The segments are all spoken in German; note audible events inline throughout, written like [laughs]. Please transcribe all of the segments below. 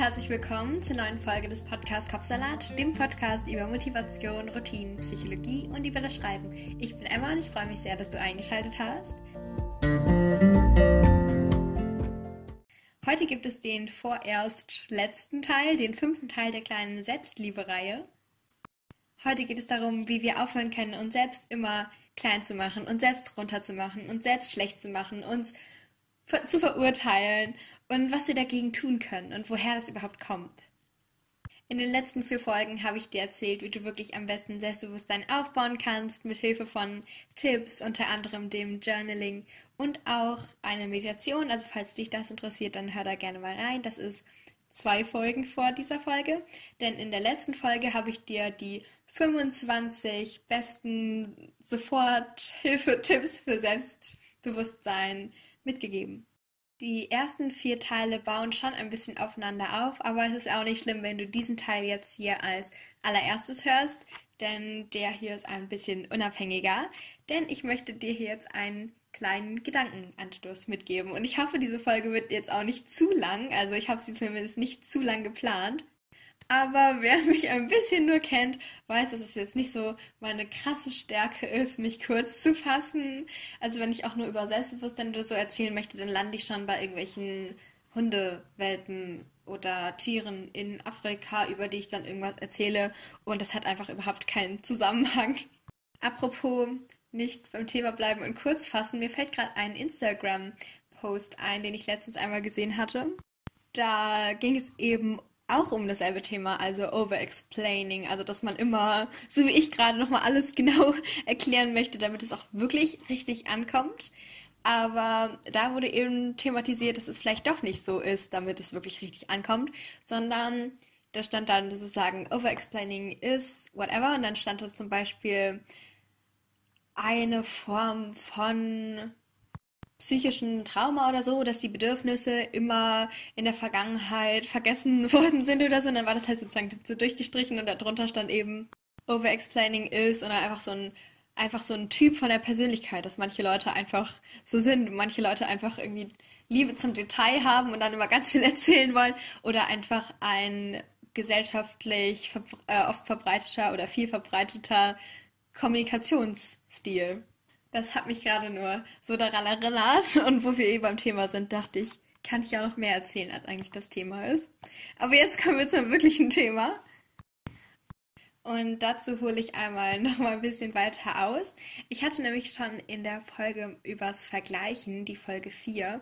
herzlich willkommen zur neuen Folge des Podcasts Kopfsalat, dem Podcast über Motivation, Routinen, Psychologie und über das Schreiben. Ich bin Emma und ich freue mich sehr, dass du eingeschaltet hast. Heute gibt es den vorerst letzten Teil, den fünften Teil der kleinen Selbstliebe-Reihe. Heute geht es darum, wie wir aufhören können, uns selbst immer klein zu machen, uns selbst runterzumachen, uns selbst schlecht zu machen, uns zu verurteilen und was wir dagegen tun können und woher das überhaupt kommt. In den letzten vier Folgen habe ich dir erzählt, wie du wirklich am besten Selbstbewusstsein aufbauen kannst, mit Hilfe von Tipps, unter anderem dem Journaling und auch einer Meditation. Also falls dich das interessiert, dann hör da gerne mal rein. Das ist zwei Folgen vor dieser Folge, denn in der letzten Folge habe ich dir die 25 besten Soforthilfetipps für Selbstbewusstsein mitgegeben. Die ersten vier Teile bauen schon ein bisschen aufeinander auf, aber es ist auch nicht schlimm, wenn du diesen Teil jetzt hier als allererstes hörst, denn der hier ist ein bisschen unabhängiger, denn ich möchte dir hier jetzt einen kleinen Gedankenanstoß mitgeben. Und ich hoffe, diese Folge wird jetzt auch nicht zu lang, also ich habe sie zumindest nicht zu lang geplant. Aber wer mich ein bisschen nur kennt, weiß, dass es jetzt nicht so meine krasse Stärke ist, mich kurz zu fassen. Also wenn ich auch nur über Selbstbewusstsein oder so erzählen möchte, dann lande ich schon bei irgendwelchen Hundewelpen oder Tieren in Afrika, über die ich dann irgendwas erzähle. Und das hat einfach überhaupt keinen Zusammenhang. Apropos nicht beim Thema bleiben und kurz fassen, mir fällt gerade ein Instagram-Post ein, den ich letztens einmal gesehen hatte. Da ging es eben auch um dasselbe Thema, also Overexplaining, also dass man immer, so wie ich gerade, nochmal alles [laughs] genau erklären möchte, damit es auch wirklich richtig ankommt. Aber da wurde eben thematisiert, dass es vielleicht doch nicht so ist, damit es wirklich richtig ankommt, sondern da stand dann sozusagen Overexplaining is whatever und dann stand da zum Beispiel eine Form von psychischen Trauma oder so, dass die Bedürfnisse immer in der Vergangenheit vergessen [laughs] worden sind oder so. Und dann war das halt sozusagen so durchgestrichen und darunter stand eben Overexplaining ist oder einfach so ein einfach so ein Typ von der Persönlichkeit, dass manche Leute einfach so sind, manche Leute einfach irgendwie Liebe zum Detail haben und dann immer ganz viel [laughs] erzählen wollen oder einfach ein gesellschaftlich äh, oft verbreiteter oder viel verbreiteter Kommunikationsstil. Das hat mich gerade nur so daran erinnert. [laughs] Und wo wir eh beim Thema sind, dachte ich, kann ich ja noch mehr erzählen, als eigentlich das Thema ist. Aber jetzt kommen wir zum wirklichen Thema. Und dazu hole ich einmal noch mal ein bisschen weiter aus. Ich hatte nämlich schon in der Folge übers Vergleichen, die Folge 4,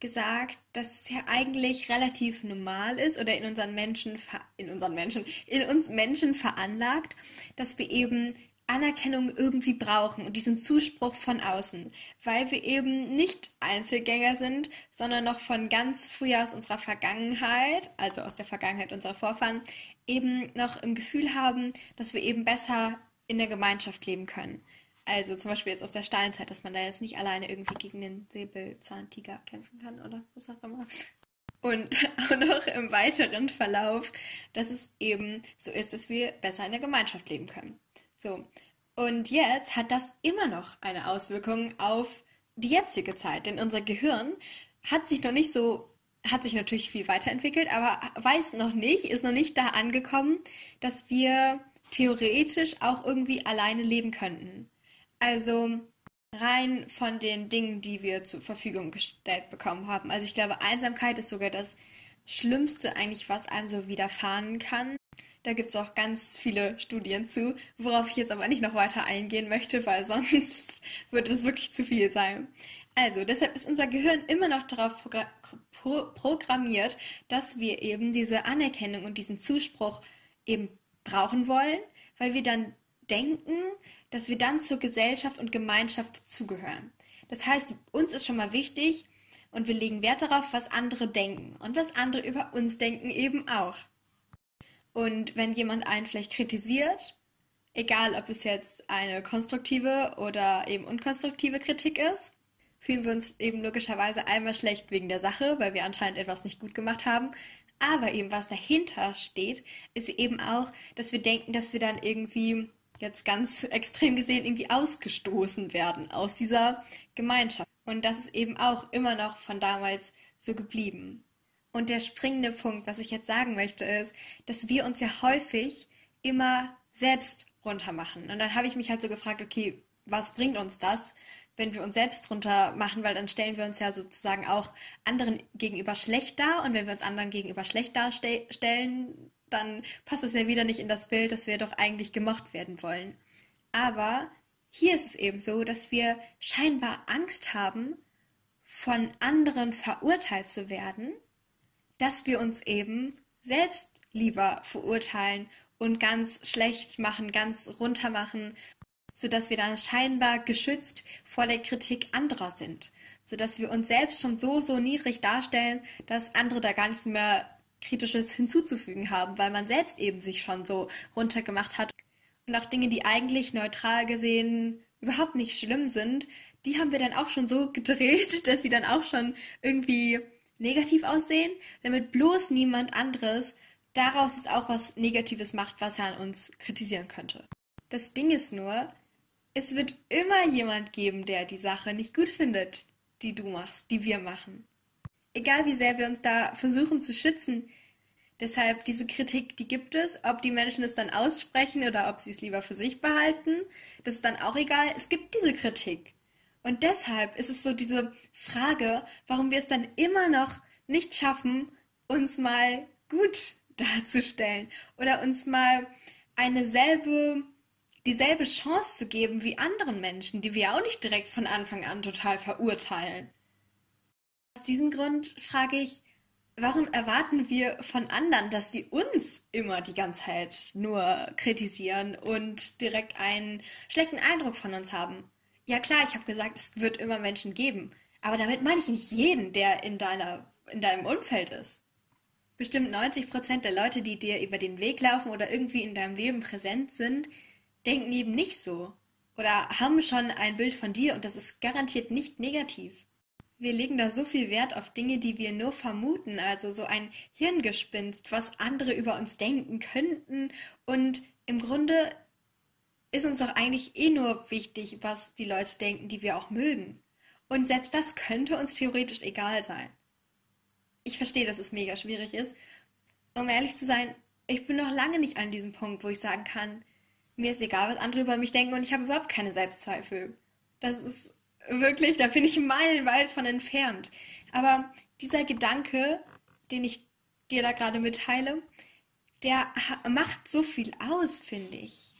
gesagt, dass es ja eigentlich relativ normal ist oder in unseren Menschen, in unseren Menschen, in uns Menschen veranlagt, dass wir eben Anerkennung irgendwie brauchen und diesen Zuspruch von außen, weil wir eben nicht Einzelgänger sind, sondern noch von ganz früher aus unserer Vergangenheit, also aus der Vergangenheit unserer Vorfahren, eben noch im Gefühl haben, dass wir eben besser in der Gemeinschaft leben können. Also zum Beispiel jetzt aus der Steinzeit, dass man da jetzt nicht alleine irgendwie gegen den Säbelzahntiger kämpfen kann oder was auch immer. Und [laughs] auch noch im weiteren Verlauf, dass es eben so ist, dass wir besser in der Gemeinschaft leben können. So. Und jetzt hat das immer noch eine Auswirkung auf die jetzige Zeit, denn unser Gehirn hat sich noch nicht so, hat sich natürlich viel weiterentwickelt, aber weiß noch nicht, ist noch nicht da angekommen, dass wir theoretisch auch irgendwie alleine leben könnten. Also rein von den Dingen, die wir zur Verfügung gestellt bekommen haben. Also ich glaube, Einsamkeit ist sogar das Schlimmste eigentlich, was einem so widerfahren kann. Da gibt es auch ganz viele Studien zu, worauf ich jetzt aber nicht noch weiter eingehen möchte, weil [laughs] sonst würde es wirklich zu viel sein. Also, deshalb ist unser Gehirn immer noch darauf pro pro programmiert, dass wir eben diese Anerkennung und diesen Zuspruch eben brauchen wollen, weil wir dann denken, dass wir dann zur Gesellschaft und Gemeinschaft zugehören. Das heißt, uns ist schon mal wichtig und wir legen Wert darauf, was andere denken und was andere über uns denken eben auch. Und wenn jemand einen vielleicht kritisiert, egal ob es jetzt eine konstruktive oder eben unkonstruktive Kritik ist, fühlen wir uns eben logischerweise einmal schlecht wegen der Sache, weil wir anscheinend etwas nicht gut gemacht haben. Aber eben was dahinter steht, ist eben auch, dass wir denken, dass wir dann irgendwie jetzt ganz extrem gesehen irgendwie ausgestoßen werden aus dieser Gemeinschaft. Und das ist eben auch immer noch von damals so geblieben. Und der springende Punkt, was ich jetzt sagen möchte, ist, dass wir uns ja häufig immer selbst runter machen. Und dann habe ich mich halt so gefragt, okay, was bringt uns das, wenn wir uns selbst runter machen, weil dann stellen wir uns ja sozusagen auch anderen gegenüber schlecht dar. Und wenn wir uns anderen gegenüber schlecht darstellen, dann passt es ja wieder nicht in das Bild, dass wir doch eigentlich gemocht werden wollen. Aber hier ist es eben so, dass wir scheinbar Angst haben, von anderen verurteilt zu werden dass wir uns eben selbst lieber verurteilen und ganz schlecht machen, ganz runter machen, sodass wir dann scheinbar geschützt vor der Kritik anderer sind, sodass wir uns selbst schon so, so niedrig darstellen, dass andere da gar nichts mehr Kritisches hinzuzufügen haben, weil man selbst eben sich schon so runtergemacht hat. Und auch Dinge, die eigentlich neutral gesehen überhaupt nicht schlimm sind, die haben wir dann auch schon so gedreht, [laughs] dass sie dann auch schon irgendwie negativ aussehen, damit bloß niemand anderes daraus jetzt auch was Negatives macht, was er an uns kritisieren könnte. Das Ding ist nur, es wird immer jemand geben, der die Sache nicht gut findet, die du machst, die wir machen. Egal wie sehr wir uns da versuchen zu schützen. Deshalb diese Kritik, die gibt es. Ob die Menschen es dann aussprechen oder ob sie es lieber für sich behalten, das ist dann auch egal. Es gibt diese Kritik. Und deshalb ist es so diese Frage, warum wir es dann immer noch nicht schaffen, uns mal gut [laughs] darzustellen oder uns mal eine selbe, dieselbe Chance zu geben wie anderen Menschen, die wir auch nicht direkt von Anfang an total verurteilen. Aus diesem Grund frage ich, warum erwarten wir von anderen, dass sie uns immer die ganze Zeit nur kritisieren und direkt einen schlechten Eindruck von uns haben? Ja klar, ich habe gesagt, es wird immer Menschen geben. Aber damit meine ich nicht jeden, der in, deiner, in deinem Umfeld ist. Bestimmt 90 Prozent der Leute, die dir über den Weg laufen oder irgendwie in deinem Leben präsent sind, denken eben nicht so. Oder haben schon ein Bild von dir und das ist garantiert nicht negativ. Wir legen da so viel Wert auf Dinge, die wir nur vermuten, also so ein Hirngespinst, was andere über uns denken könnten. Und im Grunde ist uns doch eigentlich eh nur wichtig, was die Leute denken, die wir auch mögen. Und selbst das könnte uns theoretisch egal sein. Ich verstehe, dass es mega schwierig ist. Um ehrlich zu sein, ich bin noch lange nicht an diesem Punkt, wo ich sagen kann, mir ist egal, was andere über mich denken und ich habe überhaupt keine Selbstzweifel. Das ist wirklich, da bin ich meilenweit von entfernt. Aber dieser Gedanke, den ich dir da gerade mitteile, der macht so viel aus, finde ich.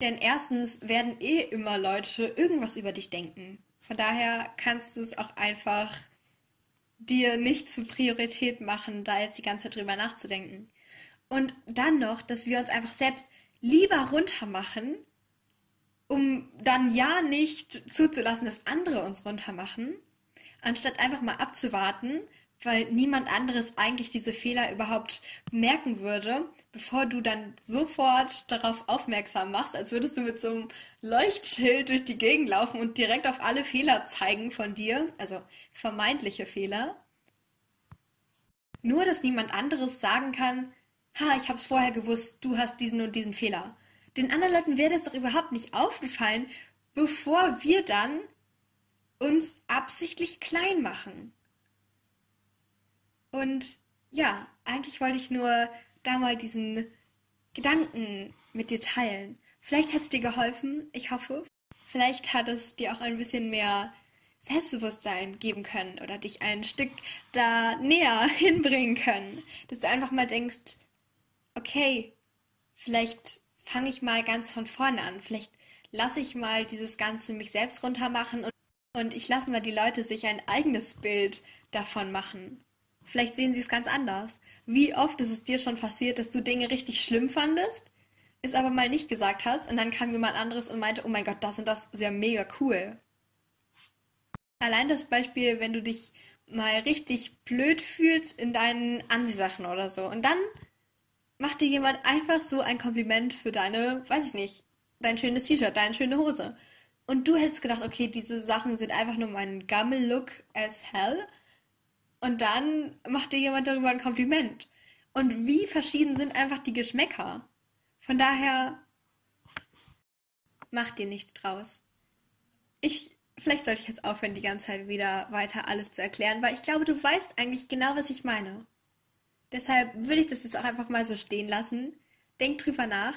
Denn erstens werden eh immer Leute irgendwas über dich denken. Von daher kannst du es auch einfach dir nicht zur Priorität machen, da jetzt die ganze Zeit drüber nachzudenken. Und dann noch, dass wir uns einfach selbst lieber runtermachen, um dann ja nicht zuzulassen, dass andere uns runtermachen, anstatt einfach mal abzuwarten, weil niemand anderes eigentlich diese Fehler überhaupt merken würde, bevor du dann sofort darauf aufmerksam machst, als würdest du mit so einem Leuchtschild durch die Gegend laufen und direkt auf alle Fehler zeigen von dir, also vermeintliche Fehler. Nur, dass niemand anderes sagen kann, ha, ich hab's vorher gewusst, du hast diesen und diesen Fehler. Den anderen Leuten wäre das doch überhaupt nicht aufgefallen, bevor wir dann uns absichtlich klein machen. Und ja, eigentlich wollte ich nur da mal diesen Gedanken mit dir teilen. Vielleicht hat es dir geholfen, ich hoffe. Vielleicht hat es dir auch ein bisschen mehr Selbstbewusstsein geben können oder dich ein Stück da näher [laughs] hinbringen können. Dass du einfach mal denkst, okay, vielleicht fange ich mal ganz von vorne an. Vielleicht lasse ich mal dieses Ganze mich selbst runtermachen und, und ich lasse mal die Leute sich ein eigenes Bild davon machen. Vielleicht sehen sie es ganz anders. Wie oft ist es dir schon passiert, dass du Dinge richtig schlimm fandest, es aber mal nicht gesagt hast und dann kam jemand anderes und meinte, oh mein Gott, das und das ist ja mega cool. Allein das Beispiel, wenn du dich mal richtig blöd fühlst in deinen Anziehsachen oder so und dann macht dir jemand einfach so ein Kompliment für deine, weiß ich nicht, dein schönes T-Shirt, deine schöne Hose. Und du hättest gedacht, okay, diese Sachen sind einfach nur mein Gammel-Look as hell. Und dann macht dir jemand darüber ein Kompliment. Und wie verschieden sind einfach die Geschmäcker. Von daher, mach dir nichts draus. Ich vielleicht sollte ich jetzt aufhören, die ganze Zeit wieder weiter alles zu erklären, weil ich glaube, du weißt eigentlich genau, was ich meine. Deshalb würde ich das jetzt auch einfach mal so stehen lassen. Denk drüber nach.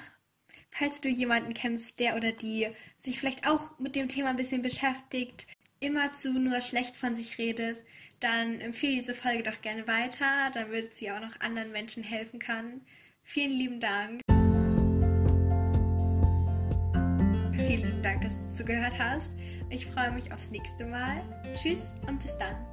Falls du jemanden kennst, der oder die sich vielleicht auch mit dem Thema ein bisschen beschäftigt, immerzu nur schlecht von sich redet, dann empfehle diese Folge doch gerne weiter, damit sie auch noch anderen Menschen helfen kann. Vielen lieben Dank. Vielen lieben Dank, dass du zugehört hast. Ich freue mich aufs nächste Mal. Tschüss und bis dann.